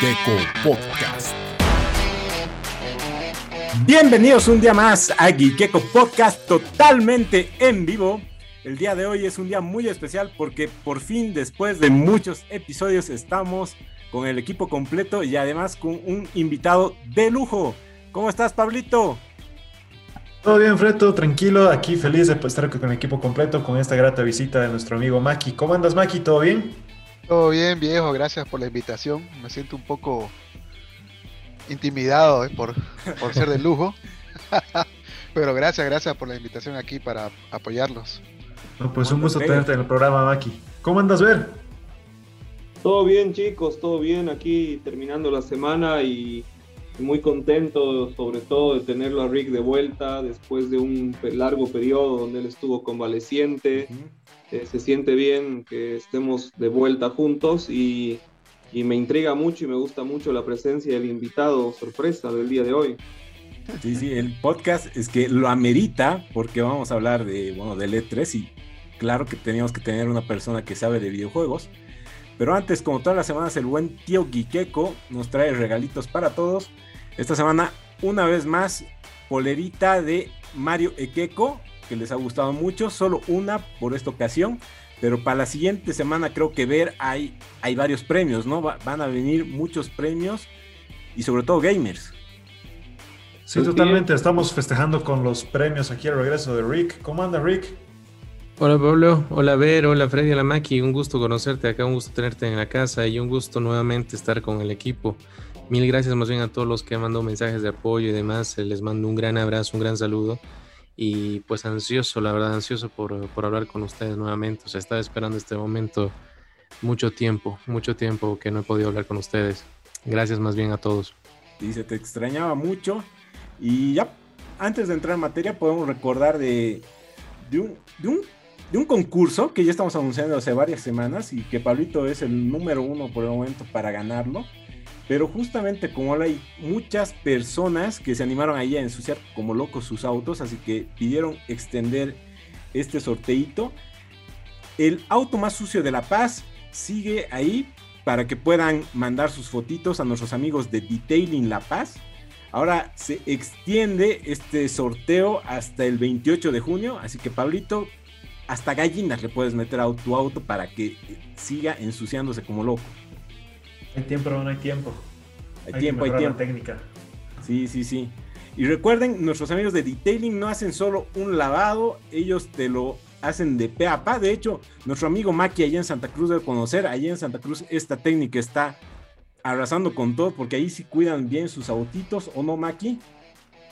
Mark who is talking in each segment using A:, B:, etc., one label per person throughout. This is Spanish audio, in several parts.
A: Gecko Podcast. Bienvenidos un día más a Gecko Podcast totalmente en vivo. El día de hoy es un día muy especial porque por fin después de muchos episodios estamos con el equipo completo y además con un invitado de lujo. ¿Cómo estás, Pablito?
B: Todo bien, Fredo, tranquilo, aquí feliz de estar con el equipo completo con esta grata visita de nuestro amigo Maki. ¿Cómo andas, Maki? ¿Todo bien?
C: Todo bien, viejo, gracias por la invitación. Me siento un poco intimidado eh, por, por ser de lujo. Pero gracias, gracias por la invitación aquí para apoyarlos.
B: pues un gusto tenerte en el programa, Maki. ¿Cómo andas, Ver?
D: Todo bien, chicos, todo bien. Aquí terminando la semana y muy contento, sobre todo, de tenerlo a Rick de vuelta después de un largo periodo donde él estuvo convaleciente. Eh, se siente bien que estemos de vuelta juntos y, me intriga mucho y me gusta mucho la presencia del invitado sorpresa del día de hoy.
A: Sí, sí, el podcast es que lo amerita porque vamos a hablar de, bueno, del E3 y claro que teníamos que tener una persona que sabe de videojuegos. Pero antes, como todas las semanas, el buen tío Guiqueco nos trae regalitos para todos. Esta semana, una vez más, polerita de Mario Equeco, que les ha gustado mucho, solo una por esta ocasión, pero para la siguiente semana creo que ver hay, hay varios premios, ¿no? van a venir muchos premios y sobre todo gamers.
B: Sí, totalmente, estamos festejando con los premios aquí al regreso de Rick. ¿Cómo anda Rick?
E: Hola Pablo, hola Ver, hola Freddy, hola Maki, un gusto conocerte acá, un gusto tenerte en la casa y un gusto nuevamente estar con el equipo. Mil gracias más bien a todos los que mandado mensajes de apoyo y demás, les mando un gran abrazo, un gran saludo y pues ansioso, la verdad, ansioso por, por, hablar con ustedes nuevamente. O sea, estaba esperando este momento mucho tiempo, mucho tiempo que no he podido hablar con ustedes. Gracias más bien a todos.
A: Dice, te extrañaba mucho. Y ya, antes de entrar en materia, podemos recordar de, de, un, de, un, de un concurso que ya estamos anunciando hace varias semanas y que Pablito es el número uno por el momento para ganarlo. Pero justamente como hay muchas personas que se animaron ahí a ensuciar como locos sus autos, así que pidieron extender este sorteito. El auto más sucio de La Paz sigue ahí para que puedan mandar sus fotitos a nuestros amigos de Detailing La Paz. Ahora se extiende este sorteo hasta el 28 de junio, así que Pablito, hasta gallinas le puedes meter a tu auto para que siga ensuciándose como loco.
B: Hay tiempo, no hay tiempo.
A: Hay, tiempo, hay tiempo.
B: técnica.
A: Sí, sí, sí. Y recuerden, nuestros amigos de Detailing no hacen solo un lavado, ellos te lo hacen de pe a pa. De hecho, nuestro amigo Maki allá en Santa Cruz debe conocer, allá en Santa Cruz esta técnica está arrasando con todo, porque ahí sí cuidan bien sus autitos, ¿o no, Maki?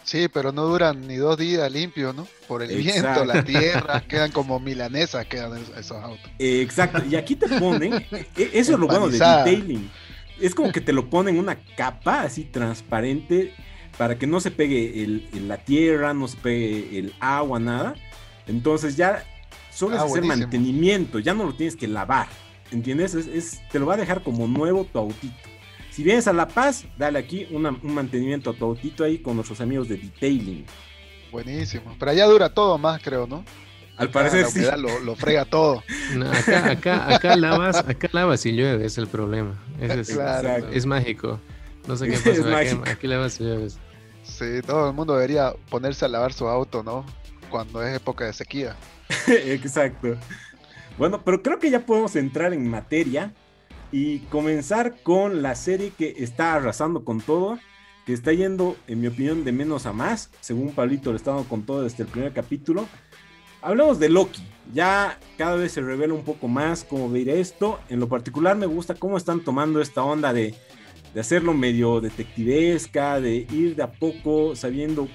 C: Sí, pero no duran ni dos días limpios, ¿no? Por el viento, la tierra, quedan como milanesas, quedan esos autos.
A: Exacto, y aquí te ponen, e, eso es lo bueno de detailing es como que te lo ponen una capa así transparente para que no se pegue la tierra, no se pegue el agua, nada. Entonces ya solo es ah, hacer mantenimiento, ya no lo tienes que lavar. ¿Entiendes? Es, te lo va a dejar como nuevo tu autito. Si vienes a La Paz, dale aquí un mantenimiento a tu autito ahí con nuestros amigos de detailing.
C: Buenísimo. Pero allá dura todo más, creo, ¿no?
A: Al parecer sí.
C: Lo, frega todo.
E: acá, acá, acá lavas, acá lavas y llueve, es el problema. Es, es, mágico. No sé qué pasa, aquí, lavas y llueve.
C: Sí, todo el mundo debería ponerse a lavar su auto, ¿no? Cuando es época de sequía.
A: Exacto. Bueno, pero creo que ya podemos entrar en materia y comenzar con la serie que está arrasando con todo, que está yendo, en mi opinión, de menos a más, según Pablito le está dando con todo desde el primer capítulo. Hablemos de Loki. Ya cada vez se revela un poco más cómo ver esto. En lo particular me gusta cómo están tomando esta onda de, hacerlo medio detectivesca, de ir de a poco sabiendo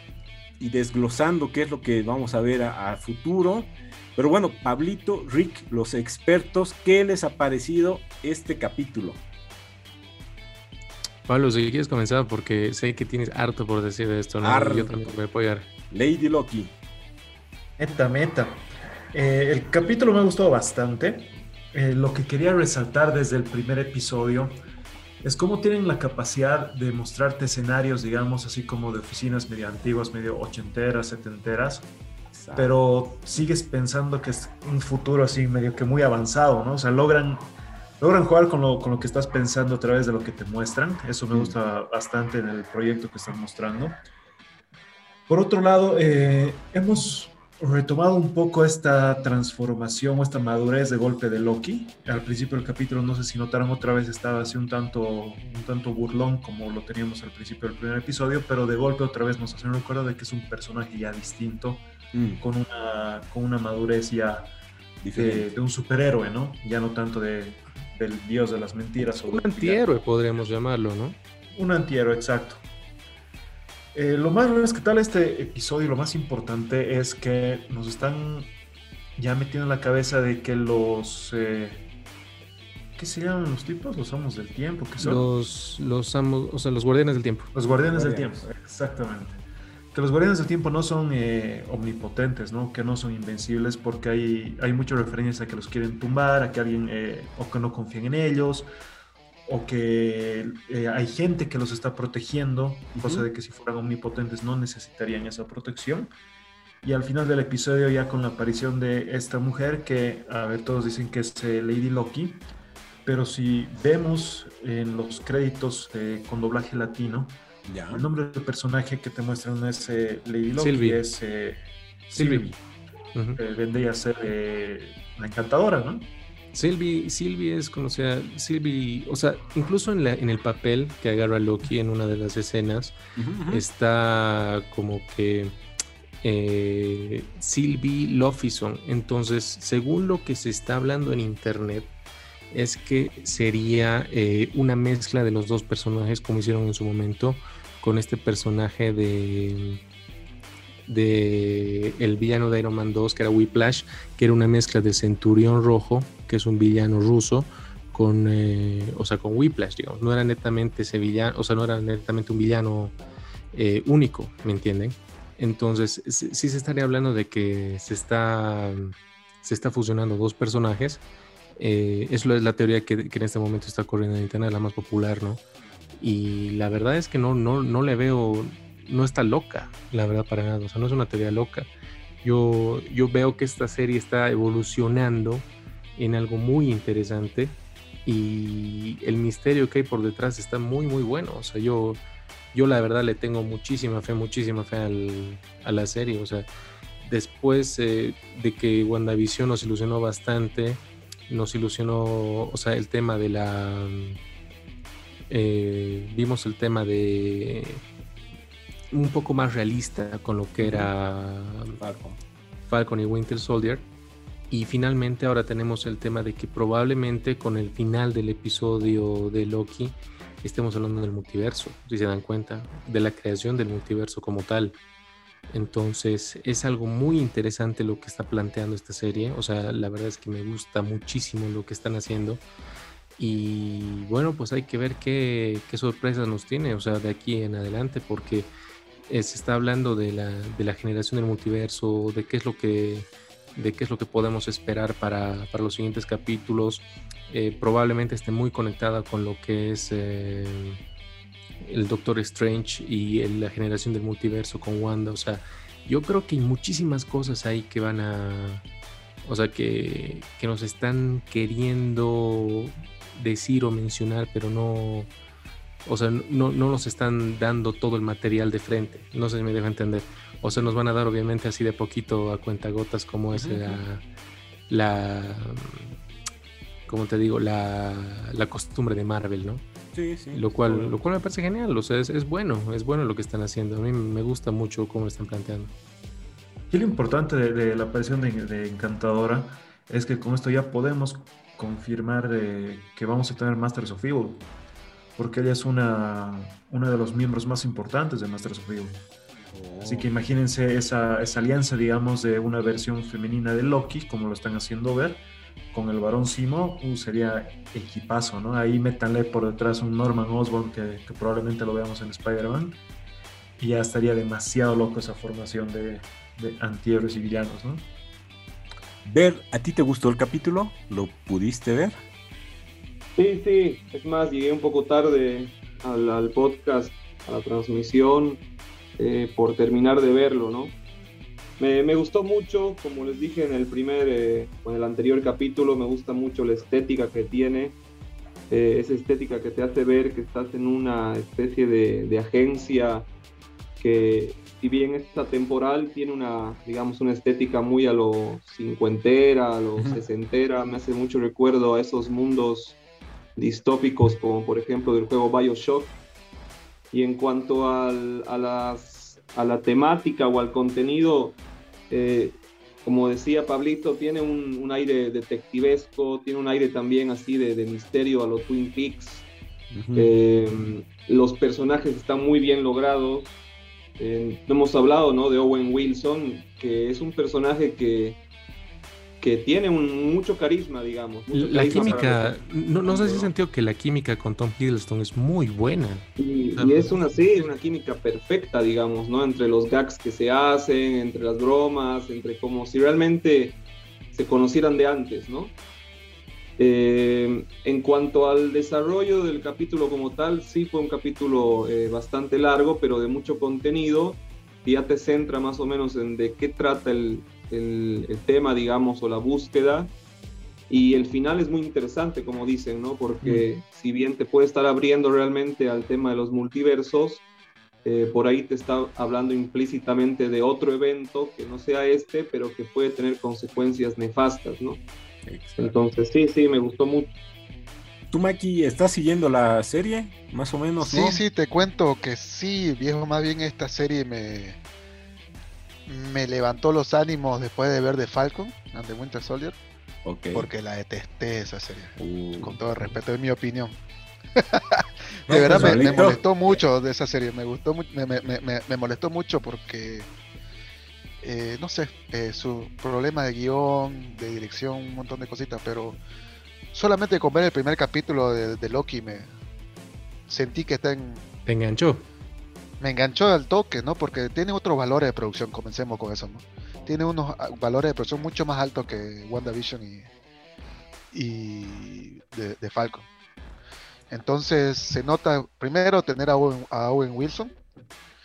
A: y desglosando qué es lo que vamos a ver a, futuro. Pero bueno, Pablito, Rick, los expertos, ¿qué les ha parecido este capítulo?
E: Pablo, si quieres comenzar, porque sé que tienes harto por decir de esto, ¿no? Yo también voy a apoyar.
A: Lady Loki.
B: Meta, meta. Eh, el capítulo me ha gustado bastante. Eh, lo que quería resaltar desde el primer episodio es cómo tienen la capacidad de mostrarte escenarios, digamos, así como de oficinas medio antiguas, medio ochenteras, setenteras, pero sigues pensando que es un futuro así medio que muy avanzado, ¿no? O sea, logran logran jugar con lo, con lo que estás pensando a través de lo que te muestran. Eso me gusta bastante en el proyecto que están mostrando. Por otro lado, eh, hemos retomado un poco esta transformación o esta madurez de golpe de Loki. Al principio del capítulo, no sé si notaron otra vez, estaba así un tanto, un tanto burlón como lo teníamos al principio del primer episodio, pero de golpe otra vez nos hacen recuerdo de que es un personaje ya distinto, mm. con, una, con una madurez ya de, de, un superhéroe, ¿no? Ya no tanto de, del dios de las mentiras.
E: un antihéroe podríamos llamarlo, ¿no?
B: Un antihéroe, exacto. Eh, lo más respetable de este episodio, lo más importante es que nos están ya metiendo en la cabeza de que los... Eh, ¿Qué se llaman los tipos? Los amos del tiempo. ¿qué son?
E: Los, los amos, o sea, los guardianes del tiempo.
B: Los guardianes, del tiempo, exactamente. Que los guardianes del tiempo no son eh, omnipotentes, ¿no? Que no son invencibles porque hay, hay muchas referencias a que los quieren tumbar, a que alguien, o que no confían en ellos, o que eh, hay gente que los está protegiendo, cosa de que si fueran omnipotentes no necesitarían esa protección. Y al final del episodio ya con la aparición de esta mujer que, a ver, todos dicen que es eh, Lady Loki, pero si vemos en los créditos con doblaje latino, el nombre del personaje que te muestran es eh, Lady Loki, es Sylvie. vendría a ser la encantadora, ¿no?
E: Sylvie, es conocida, Sylvie, o sea, incluso en, en, el papel que agarra Loki en una de las escenas, está como que eh, Sylvie Lofison. Entonces, según lo que se está hablando en internet, es que sería eh, una mezcla de los dos personajes, como hicieron en su momento, con este personaje de de el villano de Iron Man 2, que era Whiplash, que era una mezcla de Centurión Rojo, que es un villano ruso, con, eh, o sea, con Whiplash, digamos. No era netamente ese villano, o sea, no era netamente un villano eh, único, ¿me entienden? Entonces, sí se estaría hablando de que se está, se está fusionando dos personajes. Eh, eso es la teoría que, que, en este momento está corriendo en internet, la más popular, ¿no? Y la verdad es que no, no, no le veo no está loca, la verdad, para nada. O sea, no es una teoría loca. Yo, yo veo que esta serie está evolucionando en algo muy interesante y el misterio que hay por detrás está muy, muy bueno. O sea, yo, yo la verdad le tengo muchísima fe, muchísima fe al, a la serie. O sea, después eh, de que WandaVision nos ilusionó bastante, nos ilusionó, o sea, el tema de la... Eh, vimos el tema de un poco más realista con lo que era Falcon. y Winter Soldier. Y finalmente ahora tenemos el tema de que probablemente con el final del episodio de Loki estemos hablando del multiverso, si se dan cuenta, de la creación del multiverso como tal. Entonces es algo muy interesante lo que está planteando esta serie. O sea, la verdad es que me gusta muchísimo lo que están haciendo. Y bueno, pues hay que ver qué, sorpresas nos tiene, o sea, de aquí en adelante, porque eh, se está hablando de la, de la, generación del multiverso, de qué es lo que, de qué es lo que podemos esperar para, para los siguientes capítulos. Eh, probablemente esté muy conectada con lo que es eh, el Doctor Strange y la generación del multiverso con Wanda. O sea, yo creo que hay muchísimas cosas ahí que van a. O sea, que, que nos están queriendo decir o mencionar, pero no o sea, no, no nos están dando todo el material de frente. No sé si me dejo entender. O sea, nos van a dar obviamente así de poquito a cuentagotas como es la, la como te digo, la, la, costumbre de Marvel, ¿no?
A: Sí, sí.
E: Lo cual, lo cual me parece genial, o sea, es, es, bueno, es bueno lo que están haciendo. A mí me gusta mucho cómo lo están planteando.
B: Y lo importante de, la aparición de, Encantadora es que con esto ya podemos confirmar que vamos a tener Masters of Evil porque ella es una, una de los miembros más importantes de Masters of Evil. Así que imagínense esa, esa, alianza, digamos, de una versión femenina de Loki, como lo están haciendo ver, con el varón Simo, uh, sería equipazo, ¿no? Ahí métanle por detrás un Norman Osborn que, probablemente lo veamos en Spider-Man, y ya estaría demasiado loco esa formación de, de antihéroes y villanos, ¿no?
A: Ver, ¿a ti te gustó el capítulo? ¿Lo pudiste ver?
D: Sí, sí, es más, llegué un poco tarde al, podcast, a la transmisión, eh, por terminar de verlo, ¿no? Me, me, gustó mucho, como les dije en el primer, eh, en el anterior capítulo, me gusta mucho la estética que tiene, eh, esa estética que te hace ver que estás en una especie de, agencia que si bien esta temporal tiene una, digamos, una estética muy a lo cincuentera, a lo sesentera, me hace mucho recuerdo a esos mundos distópicos como por ejemplo del juego Bioshock. Y en cuanto al, a, las, a la temática o al contenido, eh, como decía Pablito, tiene un, aire detectivesco, tiene un aire también así de, misterio a los Twin Peaks. Eh, los personajes están muy bien logrados. Eh, hemos hablado ¿no? de Owen Wilson, que es un personaje que que tiene un, mucho carisma, digamos.
E: la química, no, no, sé si he sentido que la química con Tom Hiddleston es muy buena.
D: Y, es una, sí, una química perfecta, digamos, ¿no? Entre los gags que se hacen, entre las bromas, entre como si realmente se conocieran de antes, ¿no? Eh, en cuanto al desarrollo del capítulo como tal, sí fue un capítulo eh, bastante largo, pero de mucho contenido, y ya te centra más o menos en de qué trata el, el, tema, digamos, o la búsqueda. Y el final es muy interesante, como dicen, ¿no? Porque mm. si bien te puede estar abriendo realmente al tema de los multiversos, eh, por ahí te está hablando implícitamente de otro evento que no sea este, pero que puede tener consecuencias nefastas, ¿no? Entonces, sí, sí, me gustó mucho.
A: ¿Tú, Maki, estás siguiendo la serie? Más o menos,
C: Sí, sí, te cuento que sí, viejo, más bien esta serie me, me levantó los ánimos después de ver The Falcon and the Winter Soldier. Porque la detesté esa serie. Uh. Con todo respeto, es mi opinión. de verdad pues, me, molestó mucho de esa serie. Me gustó me, me, molestó mucho porque eh, no sé, eh, su problema de guion, de dirección, un montón de cositas, pero solamente con ver el primer capítulo de, de Loki me sentí que está en.
E: ¿Te enganchó?
C: Me enganchó al toque, ¿no? Porque tiene otros valores de producción, comencemos con eso, ¿no? Tiene unos ah, valores de producción mucho más altos que WandaVision y, y de, Falcon. Entonces se nota primero tener a Owen, Wilson,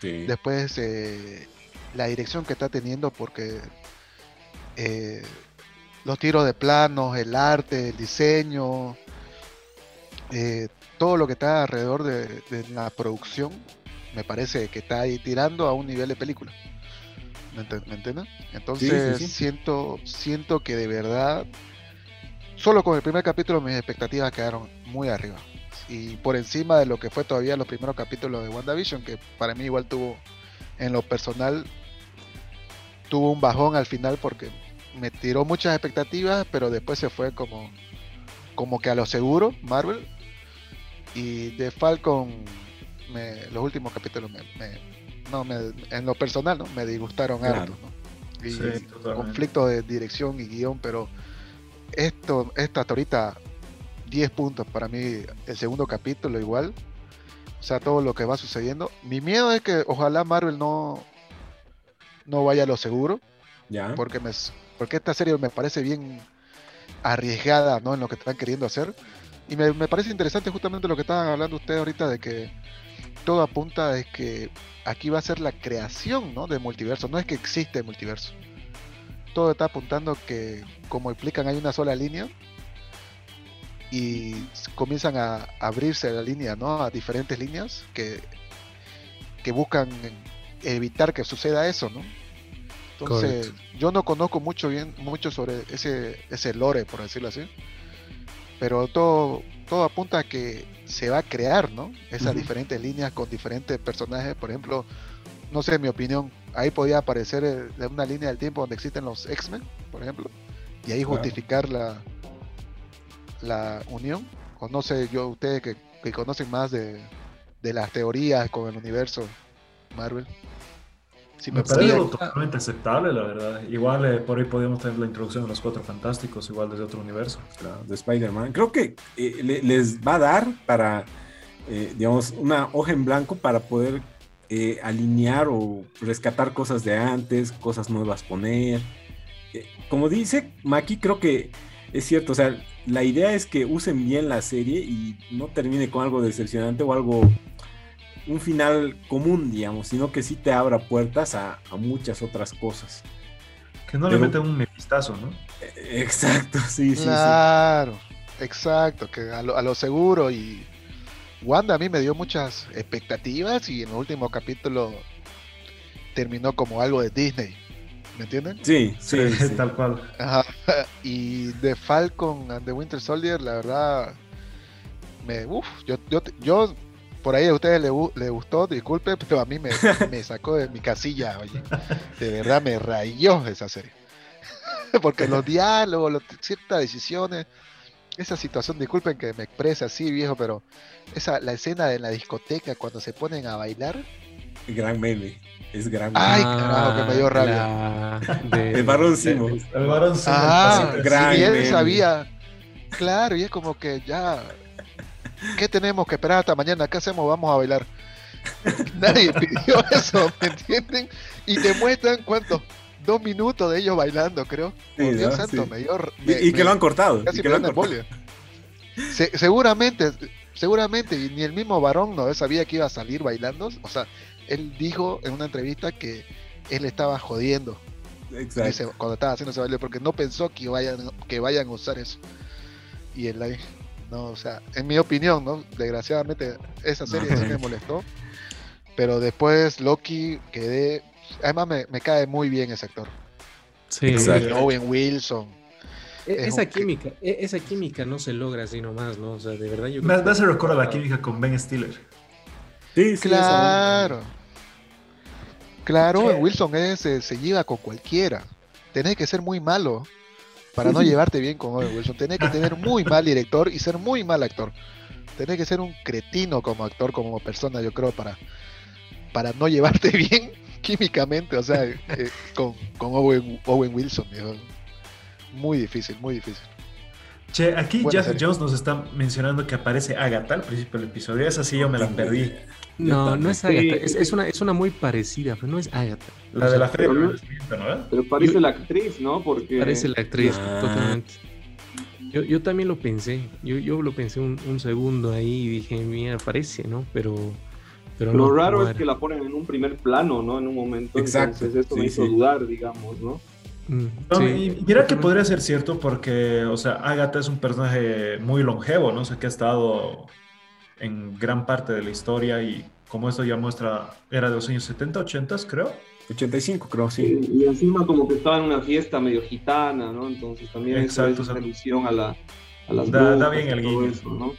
C: después eh, la dirección que está teniendo porque eh, los tiros de planos, el arte, el diseño, eh, todo lo que está alrededor de la producción me parece que está ahí tirando a un nivel de película. ¿Me, entiendes? Entonces siento siento que de verdad solo con el primer capítulo mis expectativas quedaron muy arriba y por encima de lo que fue todavía los primeros capítulos de WandaVision que para mí igual tuvo en lo personal tuvo un bajón al final porque me tiró muchas expectativas pero después se fue como como que a lo seguro Marvel y de Falcon los últimos capítulos me, no, me, en lo personal ¿no? me disgustaron algo conflicto de dirección y guion, pero esto, esto hasta ahorita 10 puntos para mí, el segundo capítulo igual. O sea, todo lo que va sucediendo. Mi miedo es que ojalá Marvel no, no vaya a lo seguro. Ya. Porque, me, porque esta serie me parece bien arriesgada ¿no? en lo que están queriendo hacer. Y me, me parece interesante justamente lo que estaban hablando ustedes ahorita de que todo apunta a que aquí va a ser la creación ¿no? de multiverso, no es que existe multiverso. Todo está apuntando que, como explican, hay una sola línea y comienzan a abrirse la línea ¿no? a diferentes líneas que, que buscan evitar que suceda eso, ¿no? Entonces, yo no conozco mucho bien mucho sobre ese, ese lore, por decirlo así. Pero todo, todo apunta a que se va a crear, ¿no? Esas diferentes líneas con diferentes personajes. Por ejemplo, no sé, en mi opinión, ahí podía aparecer eh, una línea del tiempo donde existen los X-Men, por ejemplo, y ahí justificar la, la unión. O no sé, yo, ustedes que, conocen más de, de las teorías con el universo Marvel
B: me, parece totalmente aceptable, la verdad. Igual eh, por ahí podríamos tener la introducción de los cuatro fantásticos, igual desde otro universo.
A: de Spider-Man. Creo que eh, les va a dar para, eh, digamos, una hoja en blanco para poder alinear o rescatar cosas de antes, cosas nuevas poner. como dice Maki, creo que es cierto, o sea, la idea es que usen bien la serie y no termine con algo decepcionante o algo un final común, digamos, sino que sí te abra puertas a, muchas otras cosas.
B: Que no le meten un mefistazo, ¿no?
A: E, exacto, sí, sí.
C: Claro. exacto, que a lo, a lo seguro y Wanda a mí me dio muchas expectativas y en el último capítulo terminó como algo de Disney. ¿Me entienden?
A: Sí, sí,
B: tal cual.
C: Y de Falcon and the Winter Soldier, la verdad, me, uf, yo, yo, yo por ahí a ustedes le, le, gustó, disculpe, pero a mí me, me, sacó de mi casilla, oye. De verdad me rayó esa serie. Porque los diálogos, ciertas decisiones, esa situación, disculpen que me exprese así, viejo, pero esa, la escena de la discoteca cuando se ponen a bailar.
A: Gran meme. Es gran
C: Ay, carajo, que me dio rabia.
A: el varón Simo.
B: El varón Simo.
C: Ah, gran y él sabía. Claro, y es como que ya. ¿Qué tenemos que esperar hasta mañana? ¿Qué hacemos? Vamos a bailar. Nadie pidió eso, ¿me entienden? Y te muestran cuántos dos minutos de ellos bailando, creo. Dios santo, me dio,
A: y, que lo han cortado.
C: Casi
A: y que
C: lo han cortado. Se, seguramente, seguramente, ni el mismo varón no sabía que iba a salir bailando. O sea, él dijo en una entrevista que él estaba jodiendo Ese, cuando estaba haciendo ese baile porque no pensó que vayan, que vayan a usar eso. Y él ahí, no, o sea, en mi opinión, ¿no? Desgraciadamente esa serie sí me molestó. Pero después Loki quedé. Además me, me cae muy bien ese actor.
E: Sí,
C: Owen Wilson.
E: E, esa química, e, esa química no se logra así nomás, ¿no? O sea, de verdad yo.
B: Me, me hace recuerdo la química con Ben Stiller.
C: Sí, claro. Claro, Wilson es, se, lleva con cualquiera. Tenés que ser muy malo para no llevarte bien con Owen Wilson. Tenés que tener muy mal director y ser muy mal actor. Tenés que ser un cretino como actor, como persona, yo creo, para, para no llevarte bien químicamente, o sea, eh, con, Owen, Wilson. Muy difícil, muy difícil.
B: Che, aquí Jeff Jones nos está mencionando que aparece Agatha al principio del episodio. Esa sí yo me la perdí.
E: No, no es Agatha. Es, una, es una muy parecida, pero no es Agatha.
B: La de la feria,
D: ¿no? Pero parece la actriz, ¿no? Porque...
E: Parece la actriz, ah. totalmente. Yo, yo, también lo pensé. Yo, yo lo pensé un, un, segundo ahí y dije, mira, parece, ¿no? Pero. pero
D: lo raro es que la ponen en un primer plano, ¿no? En un momento. Exacto. Entonces esto me hizo dudar, digamos, ¿no?
B: Mm, y mira que podría ser cierto porque, o sea, Agatha es un personaje muy longevo, ¿no? O sea, que ha estado en gran parte de la historia y como esto ya muestra, era de los años 70, 80, creo.
A: 85, creo, sí.
D: Y, encima como que estaba en una fiesta medio gitana, ¿no? Entonces también Exacto, es una alusión a, la, a las
B: da, da bien el guiño. ¿no?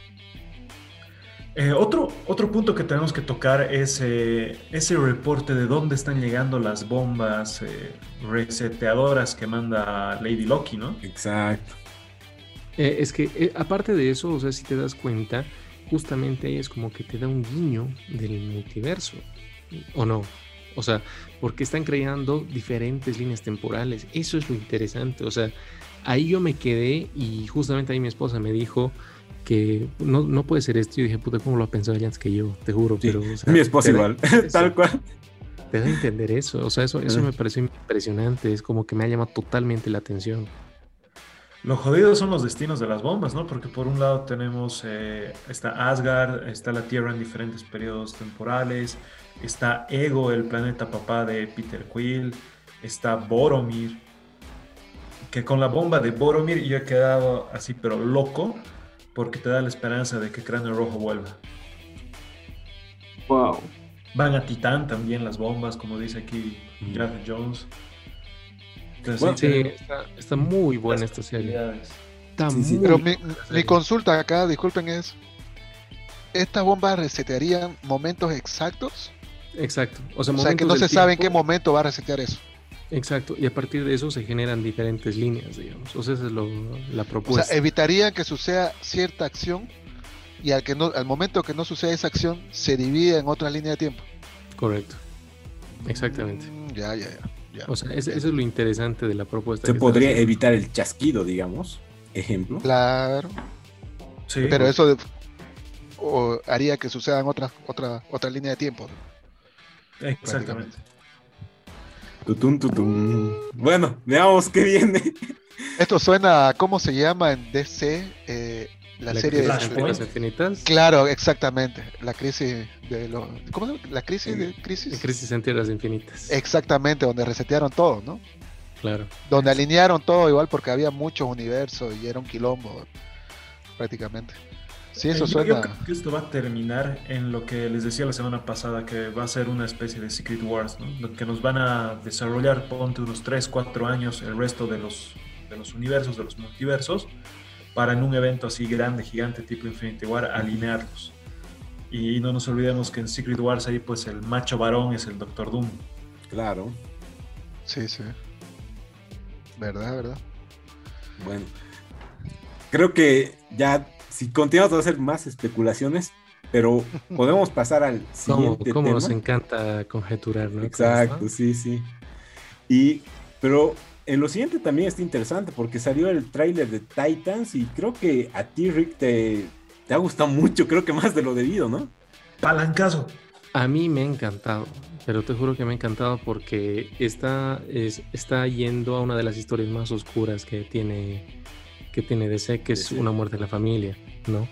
B: Eh, otro, otro punto que tenemos que tocar es eh, ese reporte de dónde están llegando las bombas eh, reseteadoras que manda Lady Loki, ¿no?
A: Exacto.
E: es que aparte de eso, o sea, si te das cuenta, justamente ahí es como que te da un guiño del multiverso, ¿o no? O sea, porque están creando diferentes líneas temporales. Eso es lo interesante. O sea, ahí yo me quedé y justamente ahí mi esposa me dijo, que no, no puede ser esto. Yo dije, puta, ¿cómo lo ha pensado ella antes que yo? Te juro, pero.
A: mi esposa igual, tal cual.
E: Te da a entender eso. O sea, eso, eso me pareció impresionante. Es como que me ha llamado totalmente la atención.
B: Lo jodido son los destinos de las bombas, ¿no? Porque por un lado tenemos, eh, está Asgard, está la Tierra en diferentes periodos temporales, está Ego, el planeta papá de Peter Quill, está Boromir, que con la bomba de Boromir yo he quedado así, pero loco, porque te da la esperanza de que Cráneo Rojo vuelva.
D: Wow.
B: Van a Titán también las bombas, como dice aquí Jeff Jones.
E: Sí, está, muy buena esta serie.
C: Está muy Pero mi, consulta acá, disculpen, es: ¿estas bombas resetearían momentos exactos?
E: Exacto.
C: O sea, que no se sabe en qué momento va a resetear eso.
E: Exacto, y a partir de eso se generan diferentes líneas, digamos. O sea, esa es la propuesta. O sea,
C: evitaría que suceda cierta acción y al, que no, al momento que no suceda esa acción se divide en otra línea de tiempo.
E: Correcto, exactamente.
C: Mm, ya, ya, ya,
E: O sea, eso es lo interesante de la propuesta.
A: Se podría evitar el chasquido, digamos, ejemplo.
C: Claro. Sí. Pero eso haría que suceda en otra, otra, otra línea de tiempo.
B: Exactamente.
A: Bueno, veamos qué viene.
C: Esto suena, ¿cómo se llama en DC? Eh, la, serie de
E: las infinitas.
C: Claro, exactamente. La crisis de lo, ¿cómo se llama? La crisis de crisis.
E: crisis en tierras infinitas.
C: Exactamente, donde resetearon todo, ¿no?
E: Claro.
C: Donde alinearon todo igual porque había muchos universos y era un quilombo. prácticamente. Sí, eso suena.
B: Yo creo que esto va a terminar en lo que les decía la semana pasada, que va a ser una especie de Secret Wars, ¿no? Que nos van a desarrollar, ponte unos 3, 4 años, el resto de los, de los universos, de los multiversos, para en un evento así grande, gigante, tipo Infinity War, alinearlos. Y no nos olvidemos que en Secret Wars ahí pues el macho varón es el Doctor Doom.
A: Claro.
C: Sí, sí. ¿Verdad, verdad?
A: Bueno. Creo que ya si continuamos a hacer más especulaciones, pero podemos pasar al siguiente
E: ¿Cómo, nos encanta conjeturar, ¿no?
A: Exacto, sí, sí. Y, pero en lo siguiente también está interesante porque salió el tráiler de Titans y creo que a ti, Rick, te, te ha gustado mucho, creo que más de lo debido, ¿no?
B: Palancazo.
E: A mí me ha encantado, pero te juro que me ha encantado porque está, es, está yendo a una de las historias más oscuras que tiene, que tiene DC, que es una muerte en la familia, ¿no?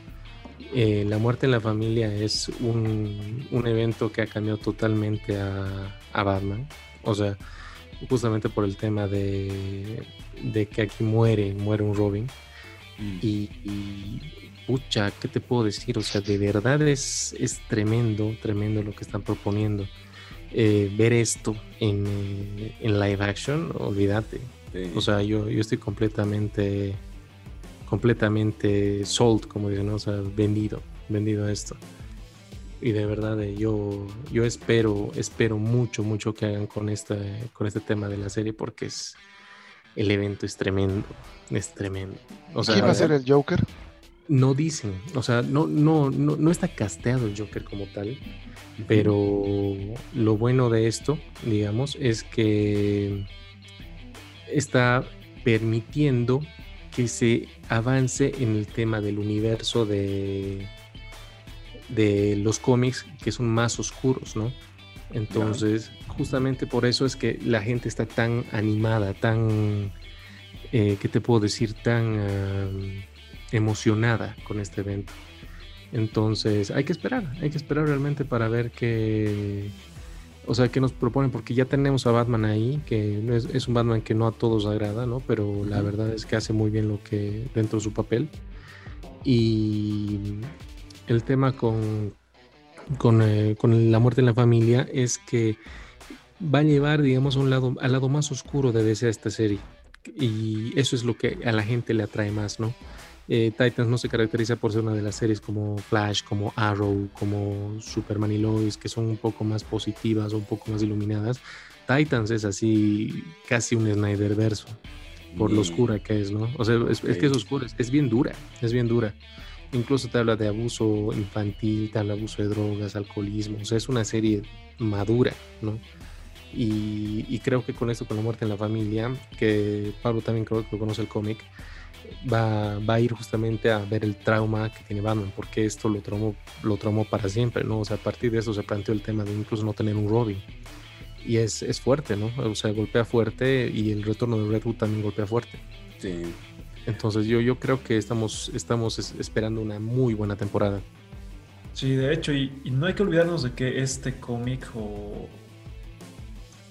E: Eh, la muerte en la familia es un, un evento que ha cambiado totalmente a, a, Batman. O sea, justamente por el tema de, de que aquí muere, muere un Robin. Mm. Y, y, pucha, ¿qué te puedo decir? O sea, de verdad es, es tremendo, tremendo lo que están proponiendo. Eh, ver esto en, en, live action, olvídate. Sí. O sea, yo, yo estoy completamente, completamente sold, como dicen, ¿no? o sea, vendido, vendido a esto. Y de verdad, eh, yo, yo espero, espero mucho, mucho que hagan con, esta, con este tema de la serie porque es, el evento es tremendo, es tremendo.
C: O sea, ¿Quién va a ser el Joker?
E: no dicen, o sea, no, no, no, no, está casteado el Joker como tal, pero lo bueno de esto, digamos, es que está permitiendo que se avance en el tema del universo de, de los cómics que son más oscuros, ¿no? Entonces, justamente por eso es que la gente está tan animada, tan, eh, ¿qué te puedo decir? Tan... Uh, emocionada con este evento. Entonces, hay que esperar, hay que esperar realmente para ver qué, o sea, qué nos proponen, porque ya tenemos a Batman ahí, que es, es un Batman que no a todos agrada, ¿no? Pero la verdad es que hace muy bien lo que dentro de su papel. Y el tema con, con, eh, con la muerte en la familia es que va a llevar, digamos, a un lado, al lado más oscuro de DC esta serie. Y eso es lo que a la gente le atrae más, ¿no? Eh, Titans no se caracteriza por ser una de las series como Flash, como Arrow, como Superman y Lois, que son un poco más positivas o un poco más iluminadas. Titans es así, casi un Snyder verso, por lo oscura que es, ¿no? O sea, es, es que es oscura, es, es, bien dura, es bien dura. Incluso te habla de abuso infantil, te abuso de drogas, alcoholismo, o sea, es una serie madura, ¿no? Y, creo que con esto, con la muerte en la familia, que Pablo también creo que conoce el cómic, va, va, a ir justamente a ver el trauma que tiene Batman, porque esto lo traumó, lo traumó para siempre, ¿no? O sea, a partir de eso se planteó el tema de incluso no tener un Robin. Y es, es fuerte, ¿no? O sea, golpea fuerte y el retorno de Redwood también golpea fuerte.
A: Sí.
E: Entonces yo, yo creo que estamos, estamos esperando una muy buena temporada.
B: Sí, de hecho, y, y no hay que olvidarnos de que este cómic o,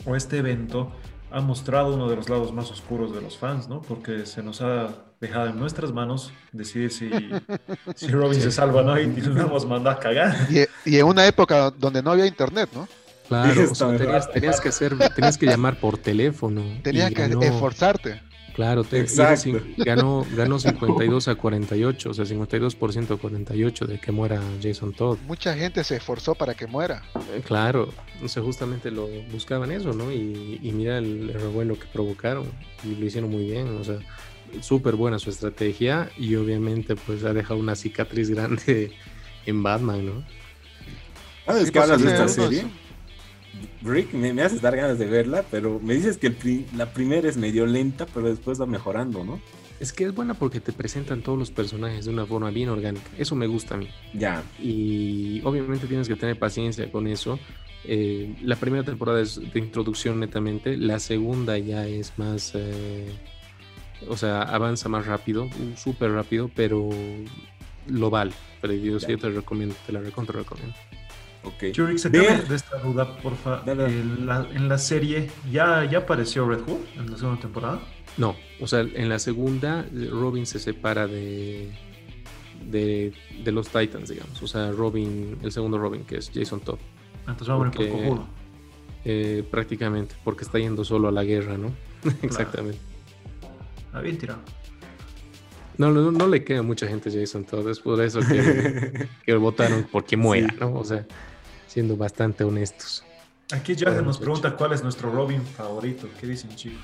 B: o este evento ha mostrado uno de los lados más oscuros de los fans, ¿no? Porque se nos ha dejado en nuestras manos decidir si, si Robin se salva no y lo hemos mandado a cagar.
C: Y, y, en una época donde no había internet, ¿no?
E: Claro, o sea, tenías, tenías, que hacer, tenías que llamar por teléfono.
C: Tenías que ganó, esforzarte.
E: Claro, te, ganó, ganó 52 a 48, o sea, 52% a 48 de que muera Jason Todd.
C: Mucha gente se esforzó para que muera.
E: Eh, claro, o sea, justamente lo buscaban eso, ¿no? Y, y mira el, el revuelo que provocaron y lo hicieron muy bien, o sea, súper buena su estrategia y obviamente pues ha dejado una cicatriz grande en Batman, ¿no?
A: Ah, es que hablas de esta serie. Rick, me, me, haces dar ganas de verla, pero me dices que el pri la primera es medio lenta, pero después va mejorando, ¿no?
E: Es que es buena porque te presentan todos los personajes de una forma bien orgánica. Eso me gusta a mí.
A: Ya.
E: Y obviamente tienes que tener paciencia con eso. Eh, la primera temporada es de introducción netamente. La segunda ya es más... Eh, o sea, avanza más rápido, súper rápido, pero lo vale. Pero yo sí te recomiendo, te la recontra recomiendo.
B: Ok. Yurix, se de esta duda, porfa. En la, en la serie, ¿ya, ¿ya apareció Red Hood en la segunda temporada?
E: No, o sea, en la segunda Robin se separa de, de, los Titans, digamos. O sea, Robin, el segundo Robin, que es Jason Todd.
B: Entonces vamos a por
E: eh, prácticamente, porque está yendo solo a la guerra, ¿no? Exactamente.
B: Ah, bien tirado.
E: No, no, no, le queda mucha gente a Jason Todd, es por eso que, que votaron porque muera, ¿no? O sea, siendo bastante honestos.
B: Aquí ya nos pregunta cuál es nuestro Robin favorito. ¿Qué dicen, chicos?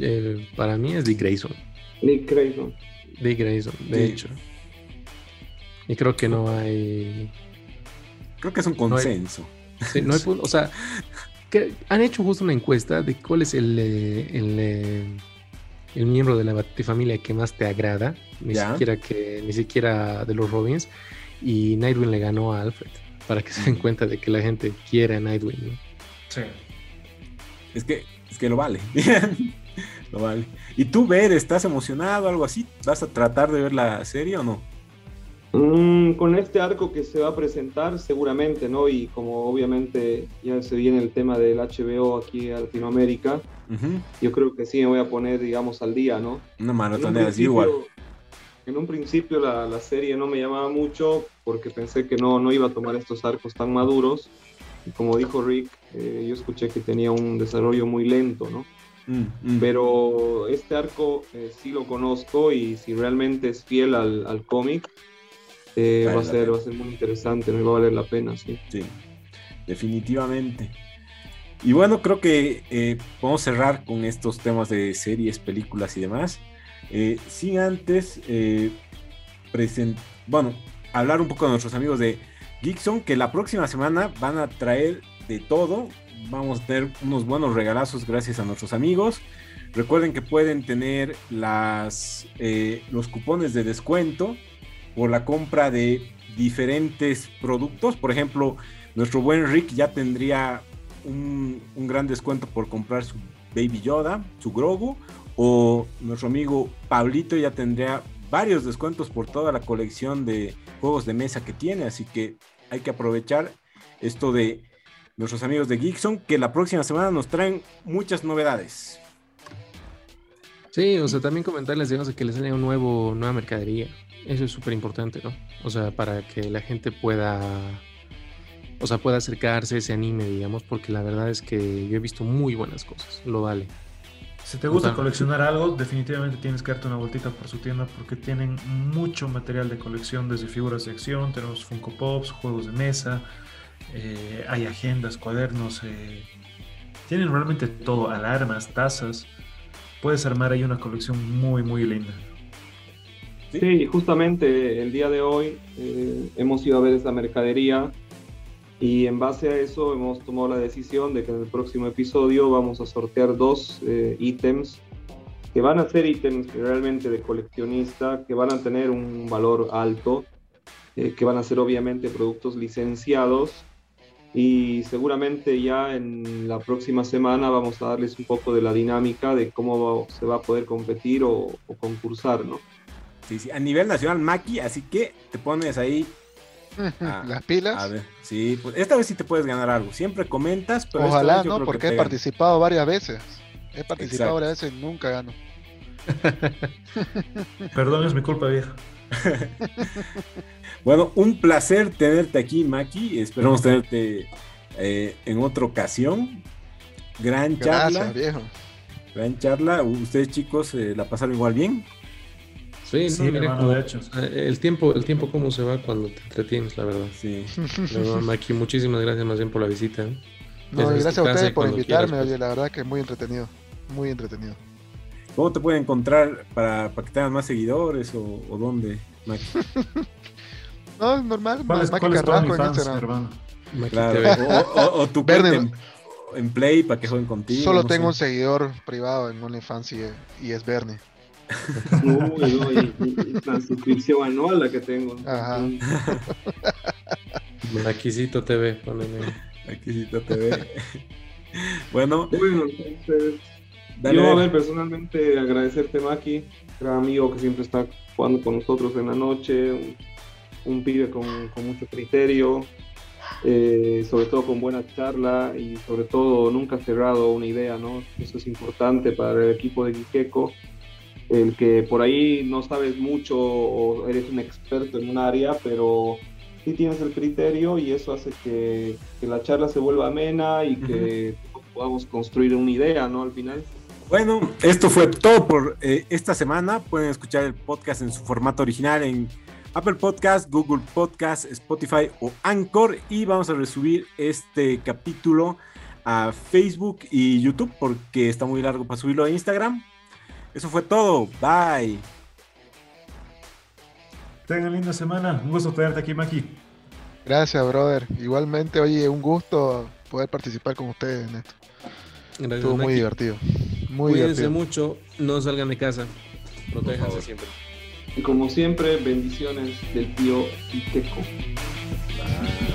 E: Eh, para mí es Dick Grayson.
D: Dick Grayson.
E: Dick Grayson, de hecho. Y creo que no hay.
A: Creo que es un consenso.
E: sí, no hay, o sea, que han hecho justo una encuesta de cuál es el, eh, el, eh, el miembro de la familia que más te agrada. Ni siquiera que, ni siquiera de los Robins. Y Nightwing le ganó a Alfred. Para que se den cuenta de que la gente quiere a Nightwing.
B: Sí.
A: Es que, es que lo vale. lo vale. ¿Y tú, Ver, estás emocionado, algo así? ¿Vas a tratar de ver la serie o no?
D: Mm, con este arco que se va a presentar, seguramente, ¿no? Y como obviamente ya se viene el tema del HBO aquí en Latinoamérica, yo creo que sí me voy a poner, digamos, al día, ¿no?
A: Una maratonera así igual.
D: En un principio la, la, serie no me llamaba mucho porque pensé que no, no iba a tomar estos arcos tan maduros. Y como dijo Rick, eh, yo escuché que tenía un desarrollo muy lento, ¿no? Mm, mm. Pero este arco eh, sí lo conozco y si realmente es fiel al, al cómic, eh, va, a ser, va a ser muy interesante, me va a valer la pena, sí.
A: Sí, definitivamente. Y bueno, creo que podemos cerrar con estos temas de series, películas y demás. Eh, sin antes, bueno, hablar un poco de nuestros amigos de Geekson, que la próxima semana van a traer de todo. Vamos a tener unos buenos regalazos gracias a nuestros amigos. Recuerden que pueden tener las, los cupones de descuento por la compra de diferentes productos. Por ejemplo, nuestro buen Rick ya tendría un, gran descuento por comprar su Baby Yoda, su Grogu, o nuestro amigo Pablito ya tendría varios descuentos por toda la colección de juegos de mesa que tiene, así que hay que aprovechar esto de nuestros amigos de Geekson, que la próxima semana nos traen muchas novedades.
E: Sí, o sea, también comentarles, digamos, que les sale un nuevo, nueva mercadería. Eso es súper importante, ¿no? O sea, para que la gente pueda, o sea, pueda acercarse, se anime, digamos, porque la verdad es que yo he visto muy buenas cosas, lo vale.
B: Si te gusta coleccionar algo, definitivamente tienes que darte una vueltita por su tienda porque tienen mucho material de colección, desde figuras de acción, tenemos Funko Pops, juegos de mesa, eh, hay agendas, cuadernos, eh, tienen realmente todo, alarmas, tazas. Puedes armar ahí una colección muy, muy linda.
D: Sí, justamente el día de hoy eh, hemos ido a ver esa mercadería y en base a eso hemos tomado la decisión de que en el próximo episodio vamos a sortear dos eh, ítems que van a ser ítems realmente de coleccionista, que van a tener un valor alto, eh, que van a ser obviamente productos licenciados y seguramente ya en la próxima semana vamos a darles un poco de la dinámica de cómo se va a poder competir o, o concursar, ¿no?
A: Sí, sí, a nivel nacional, Maki, así que te pones ahí.
C: Las pilas.
A: A ver, sí, pues esta vez sí te puedes ganar algo. Siempre comentas, pero.
C: Ojalá, ¿no? Porque he participado varias veces. He participado varias veces y nunca gano.
B: Perdón, es mi culpa, vieja.
A: bueno, un placer tenerte aquí, Maki. Esperamos tenerte eh, en otra ocasión. Gran charla.
C: viejo.
A: Gran charla. Ustedes, chicos, eh, la pasaron igual bien.
E: Sí, de hecho. El tiempo, el tiempo cómo se va cuando te entretienes, la verdad.
A: Sí.
E: Maki, muchísimas gracias más bien por la visita.
C: gracias a ustedes por invitarme, oye, la verdad que es muy entretenido, muy entretenido.
A: ¿Cómo te pueden encontrar para, para que tengan más seguidores o, o dónde, Maki?
C: no, normal,
B: ¿Cuál es, Maki Carrasco en Instagram.
A: Claro, o, o, tu Verde, en, Play para que jueguen contigo.
C: Solo tengo un seguidor privado en OnlyFans y, y es Bernie.
D: Uy, y, la suscripción anual la que tengo.
C: Ajá.
E: Aquisito TV,
A: Aquisito TV. bueno.
D: Bueno, entonces. Yo, a ver, personalmente agradecerte, Maki, gran amigo que siempre está jugando con nosotros en la noche, un, pibe con, mucho criterio, eh, sobre todo con buena charla y sobre todo nunca cerrado una idea, ¿no? Eso es importante para el equipo de Quiqueco el que por ahí no sabes mucho o eres un experto en un área, pero sí tienes el criterio y eso hace que, la charla se vuelva amena y que podamos construir una idea, ¿no? Al final.
A: Bueno, esto fue todo por eh, esta semana. Pueden escuchar el podcast en su formato original en Apple Podcast, Google Podcast, Spotify o Anchor y vamos a resubir este capítulo a Facebook y YouTube porque está muy largo para subirlo a Instagram. Eso fue todo. Bye.
B: Tengan linda semana. Un gusto tenerte aquí, Maki.
C: Gracias, brother. Igualmente, oye, un gusto poder participar con ustedes en esto. Gracias, Estuvo muy divertido. Muy
E: Cuídense mucho, no salgan de casa. Protéjanse siempre.
D: Y como siempre, bendiciones del tío Ikeco. Bye.